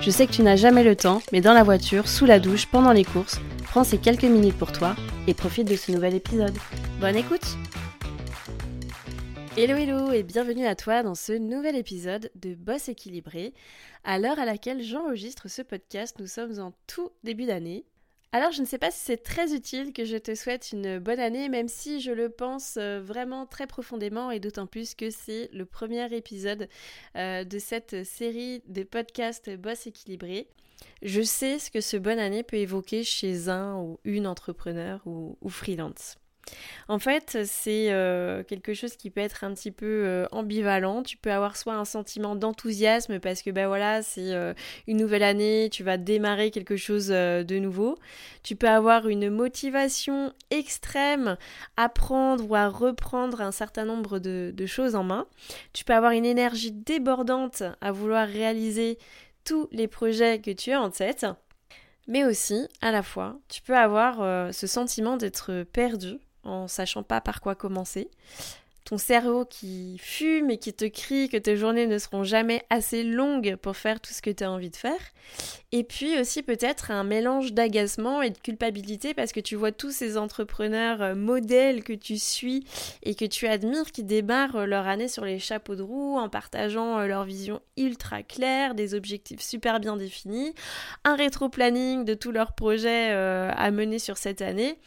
Je sais que tu n'as jamais le temps, mais dans la voiture, sous la douche, pendant les courses, prends ces quelques minutes pour toi et profite de ce nouvel épisode. Bonne écoute Hello hello et bienvenue à toi dans ce nouvel épisode de Boss équilibré. À l'heure à laquelle j'enregistre ce podcast, nous sommes en tout début d'année. Alors je ne sais pas si c'est très utile que je te souhaite une bonne année, même si je le pense euh, vraiment très profondément et d'autant plus que c'est le premier épisode euh, de cette série de podcasts Boss équilibré. Je sais ce que ce bonne année peut évoquer chez un ou une entrepreneur ou, ou freelance. En fait, c'est euh, quelque chose qui peut être un petit peu euh, ambivalent. Tu peux avoir soit un sentiment d'enthousiasme parce que ben voilà, c'est euh, une nouvelle année, tu vas démarrer quelque chose de nouveau. Tu peux avoir une motivation extrême à prendre ou à reprendre un certain nombre de, de choses en main. Tu peux avoir une énergie débordante à vouloir réaliser tous les projets que tu as en tête. Mais aussi, à la fois, tu peux avoir ce sentiment d'être perdu en sachant pas par quoi commencer. Ton cerveau qui fume et qui te crie que tes journées ne seront jamais assez longues pour faire tout ce que tu as envie de faire. Et puis aussi peut-être un mélange d'agacement et de culpabilité parce que tu vois tous ces entrepreneurs euh, modèles que tu suis et que tu admires qui démarrent euh, leur année sur les chapeaux de roue en partageant euh, leur vision ultra claire, des objectifs super bien définis, un rétro-planning de tous leurs projets à mener sur cette année.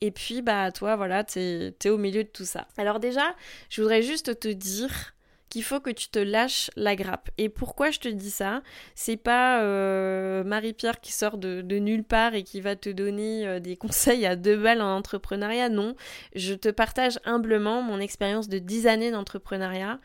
Et puis, bah, toi, voilà, t'es es au milieu de tout ça. Alors déjà, je voudrais juste te dire qu'il faut que tu te lâches la grappe. Et pourquoi je te dis ça? C'est pas euh, Marie-Pierre qui sort de, nulle part et qui va te donner euh, des conseils à deux balles en entrepreneuriat. Non, je te partage humblement mon expérience de dix années d'entrepreneuriat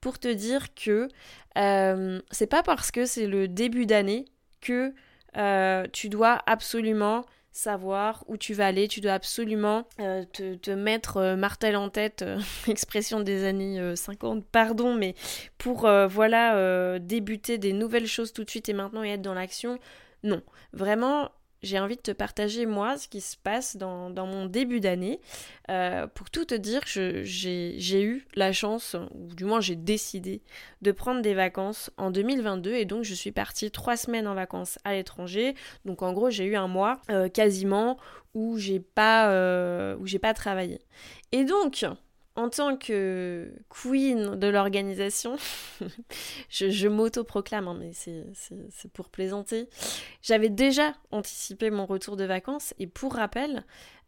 pour te dire que euh, c'est pas parce que c'est le début d'année que tu dois absolument savoir où tu vas aller, tu dois absolument euh, te, mettre euh, martel en tête, euh, expression des années 50, pardon, mais pour voilà débuter des nouvelles choses tout de suite et maintenant et être dans l'action. Non, vraiment, j'ai envie de te partager moi ce qui se passe dans, mon début d'année. Euh, pour tout te dire, j'ai eu la chance, ou du moins j'ai décidé, de prendre des vacances en 2022 et donc je suis partie trois semaines en vacances à l'étranger. Donc en gros j'ai eu un mois euh, quasiment où j'ai pas, euh, pas travaillé. Et donc en tant que queen de l'organisation, je, m'auto-proclame, hein, mais c'est pour plaisanter, j'avais déjà anticipé mon retour de vacances et pour rappel,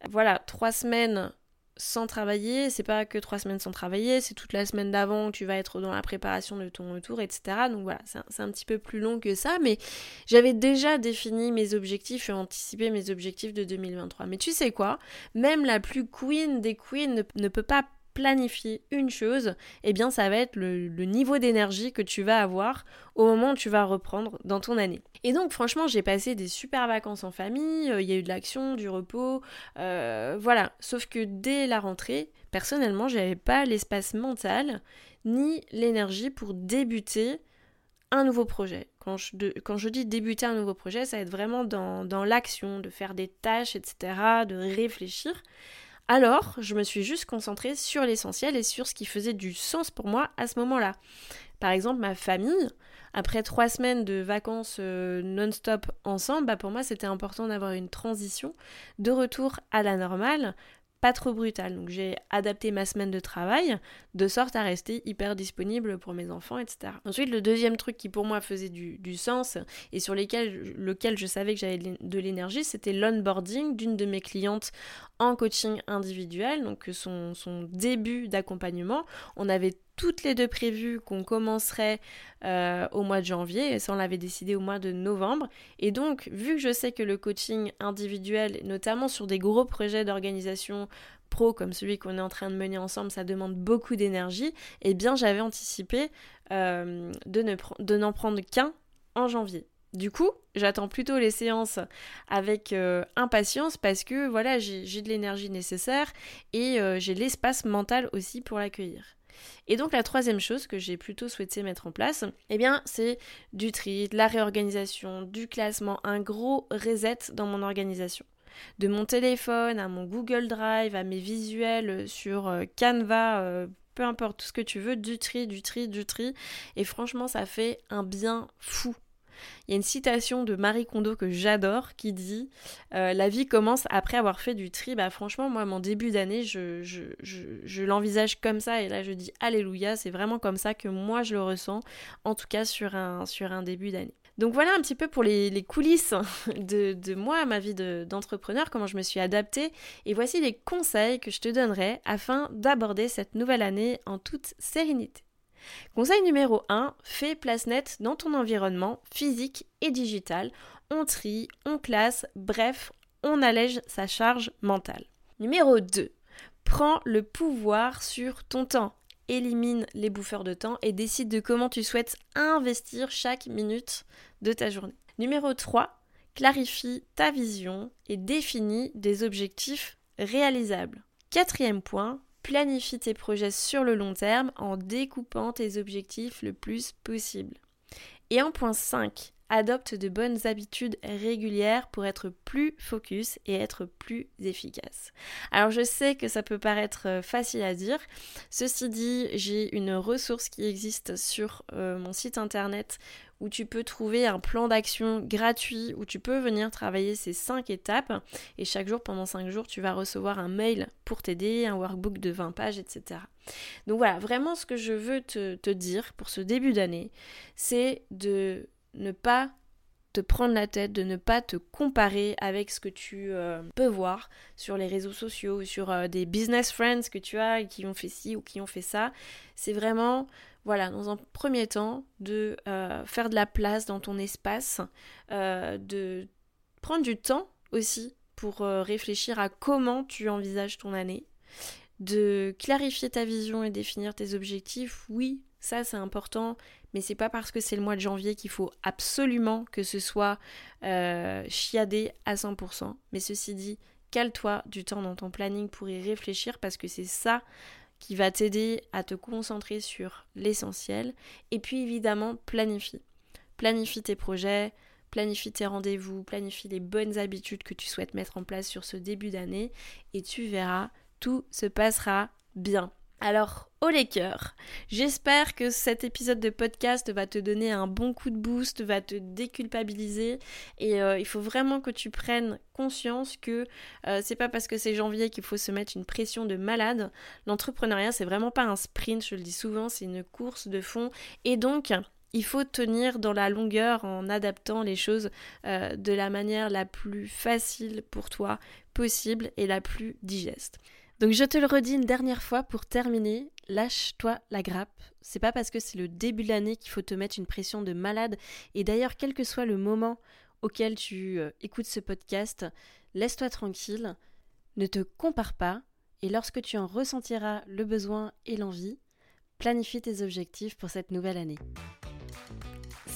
voilà, trois semaines sans travailler, c'est pas que trois semaines sans travailler, c'est toute la semaine d'avant que tu vas être dans la préparation de ton retour, etc. Donc voilà, c'est un, petit peu plus long que ça, mais j'avais déjà défini mes objectifs et anticipé mes objectifs de 2023. Mais tu sais quoi? Même la plus queen des queens ne peut pas planifier une chose, eh bien ça va être le, niveau d'énergie que tu vas avoir au moment où tu vas reprendre dans ton année. Et donc franchement j'ai passé des super vacances en famille, euh, il y a eu de l'action, du repos, euh, voilà. Sauf que dès la rentrée, personnellement j'avais pas l'espace mental ni l'énergie pour débuter un nouveau projet. Quand je, dis débuter un nouveau projet, ça va être vraiment dans l'action, de faire des tâches, etc., de réfléchir. Alors, je me suis juste concentrée sur l'essentiel et sur ce qui faisait du sens pour moi à ce moment-là. Par exemple, ma famille, après trois semaines de vacances euh, non-stop ensemble, bah, pour moi c'était important d'avoir une transition de retour à la normale pas trop brutal. Donc j'ai adapté ma semaine de travail de sorte à rester hyper disponible pour mes enfants, etc. Ensuite, le deuxième truc qui pour moi faisait du, sens et sur lequel je savais que j'avais de l'énergie, c'était l'onboarding d'une de mes clientes en coaching individuel, donc son, son début d'accompagnement. On avait toutes les deux prévues qu'on commencerait euh, au mois de janvier, et ça on l'avait décidé au mois de novembre. Et donc, vu que je sais que le coaching individuel, notamment sur des gros projets d'organisation pro comme celui qu'on est en train de mener ensemble, ça demande beaucoup d'énergie, eh bien j'avais anticipé euh, de n'en prendre qu'un en janvier. Du coup, j'attends plutôt les séances avec euh, impatience parce que voilà, j'ai de l'énergie nécessaire et j'ai l'espace mental aussi pour l'accueillir. Et donc la troisième chose que j'ai plutôt souhaité mettre en place, eh bien c'est du tri, de la réorganisation, du classement, un gros reset dans mon organisation. De mon téléphone à mon Google Drive, à mes visuels sur euh, Canva, peu importe tout ce que tu veux, du tri, du tri, du tri. Et franchement, ça fait un bien fou il y a une citation de Marie Kondo que j'adore qui dit euh, La vie commence après avoir fait du tri. Bah, franchement, moi, mon début d'année, je, je, l'envisage comme ça. Et là, je dis Alléluia. C'est vraiment comme ça que moi, je le ressens. En tout cas, sur un, sur un début d'année. Donc voilà un petit peu pour les, coulisses de, de, moi, ma vie d'entrepreneur, comment je me suis adaptée. Et voici les conseils que je te donnerai afin d'aborder cette nouvelle année en toute sérénité. Conseil numéro 1, fais place nette dans ton environnement physique et digital. On trie, on classe, bref, on allège sa charge mentale. Numéro 2, prends le pouvoir sur ton temps. Élimine les bouffeurs de temps et décide de comment tu souhaites investir chaque minute de ta journée. Numéro 3, clarifie ta vision et définis des objectifs réalisables. Quatrième point, Planifie tes projets sur le long terme en découpant tes objectifs le plus possible. Et en point 5, adopte de bonnes habitudes régulières pour être plus focus et être plus efficace. Alors je sais que ça peut paraître euh, facile à dire. Ceci dit, j'ai une ressource qui existe sur euh, mon site internet où tu peux trouver un plan d'action gratuit où tu peux venir travailler ces 5 étapes et chaque jour pendant 5 jours tu vas recevoir un mail pour t'aider, un workbook de 20 pages, etc. Donc voilà, vraiment ce que je veux te, te dire pour ce début d'année, c'est de ne pas te prendre la tête, de ne pas te comparer avec ce que tu euh, peux voir sur les réseaux sociaux, sur euh, des business friends que tu as et qui ont fait ci ou qui ont fait ça. C'est vraiment, voilà, dans un premier temps, de euh, faire de la place dans ton espace, de prendre du temps aussi pour réfléchir à comment tu envisages ton année, de clarifier ta vision et définir tes objectifs. Oui, ça c'est important mais c'est pas parce que c'est le mois de janvier qu'il faut absolument que ce soit euh, chiadé à 100%. Mais ceci dit, cale-toi du temps dans ton planning pour y réfléchir parce que c'est ça qui va t'aider à te concentrer sur l'essentiel. Et puis évidemment, planifie. Planifie tes projets, planifie tes rendez-vous, planifie les bonnes habitudes que tu souhaites mettre en place sur ce début d'année et tu verras, tout se passera bien. Alors, au les cœurs, j'espère que cet épisode de podcast va te donner un bon coup de boost, va te déculpabiliser et euh, il faut vraiment que tu prennes conscience que euh, c'est pas parce que c'est janvier qu'il faut se mettre une pression de malade. L'entrepreneuriat, c'est vraiment pas un sprint, je le dis souvent, c'est une course de fond et donc il faut tenir dans la longueur en adaptant les choses euh, de la manière la plus facile pour toi possible et la plus digeste. Donc je te le redis une dernière fois pour terminer, lâche-toi la grappe. C'est pas parce que c'est le début de l'année qu'il faut te mettre une pression de malade. Et d'ailleurs, quel que soit le moment auquel tu euh, écoutes ce podcast, laisse-toi tranquille, ne te compare pas, et lorsque tu en ressentiras le besoin et l'envie, planifie tes objectifs pour cette nouvelle année.